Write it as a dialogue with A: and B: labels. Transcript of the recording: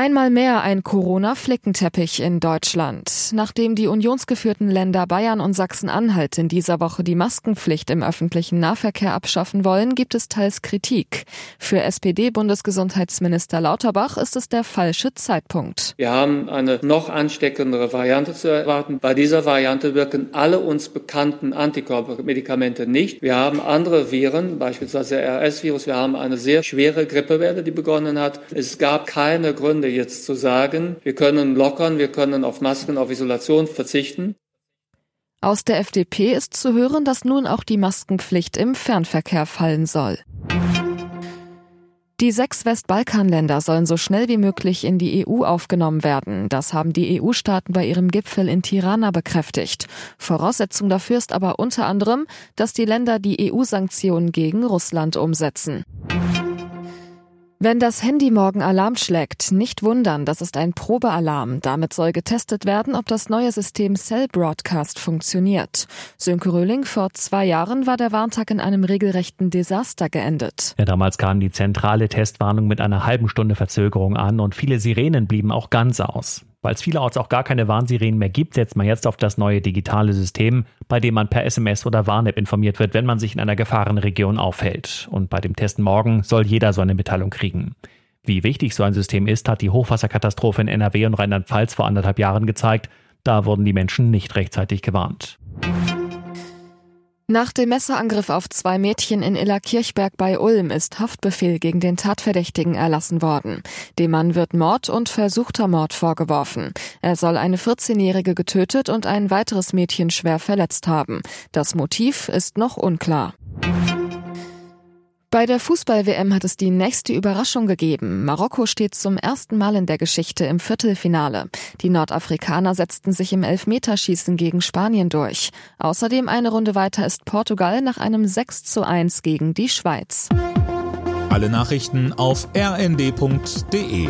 A: Einmal mehr ein Corona-Flickenteppich in Deutschland. Nachdem die unionsgeführten Länder Bayern und Sachsen-Anhalt in dieser Woche die Maskenpflicht im öffentlichen Nahverkehr abschaffen wollen, gibt es teils Kritik. Für SPD-Bundesgesundheitsminister Lauterbach ist es der falsche Zeitpunkt.
B: Wir haben eine noch ansteckendere Variante zu erwarten. Bei dieser Variante wirken alle uns bekannten Antikörpermedikamente nicht. Wir haben andere Viren, beispielsweise RS-Virus. Wir haben eine sehr schwere Grippewelle, die begonnen hat. Es gab keine Gründe, jetzt zu sagen, wir können lockern, wir können auf Masken, auf Isolation verzichten.
A: Aus der FDP ist zu hören, dass nun auch die Maskenpflicht im Fernverkehr fallen soll. Die sechs Westbalkanländer sollen so schnell wie möglich in die EU aufgenommen werden. Das haben die EU-Staaten bei ihrem Gipfel in Tirana bekräftigt. Voraussetzung dafür ist aber unter anderem, dass die Länder die EU-Sanktionen gegen Russland umsetzen. Wenn das Handy morgen Alarm schlägt, nicht wundern, das ist ein Probealarm. Damit soll getestet werden, ob das neue System Cell Broadcast funktioniert. Sönke Röhling, vor zwei Jahren war der Warntag in einem regelrechten Desaster geendet.
C: Ja, damals kam die zentrale Testwarnung mit einer halben Stunde Verzögerung an und viele Sirenen blieben auch ganz aus. Weil es vielerorts auch gar keine Warnsirenen mehr gibt, setzt man jetzt auf das neue digitale System, bei dem man per SMS oder Warn-App informiert wird, wenn man sich in einer Gefahrenregion aufhält. Und bei dem Test morgen soll jeder so eine Mitteilung kriegen. Wie wichtig so ein System ist, hat die Hochwasserkatastrophe in NRW und Rheinland-Pfalz vor anderthalb Jahren gezeigt. Da wurden die Menschen nicht rechtzeitig gewarnt.
A: Nach dem Messerangriff auf zwei Mädchen in Illerkirchberg bei Ulm ist Haftbefehl gegen den Tatverdächtigen erlassen worden. Dem Mann wird Mord und versuchter Mord vorgeworfen. Er soll eine 14-Jährige getötet und ein weiteres Mädchen schwer verletzt haben. Das Motiv ist noch unklar. Bei der Fußball-WM hat es die nächste Überraschung gegeben. Marokko steht zum ersten Mal in der Geschichte im Viertelfinale. Die Nordafrikaner setzten sich im Elfmeterschießen gegen Spanien durch. Außerdem eine Runde weiter ist Portugal nach einem 6 zu 1 gegen die Schweiz.
D: Alle Nachrichten auf rnd.de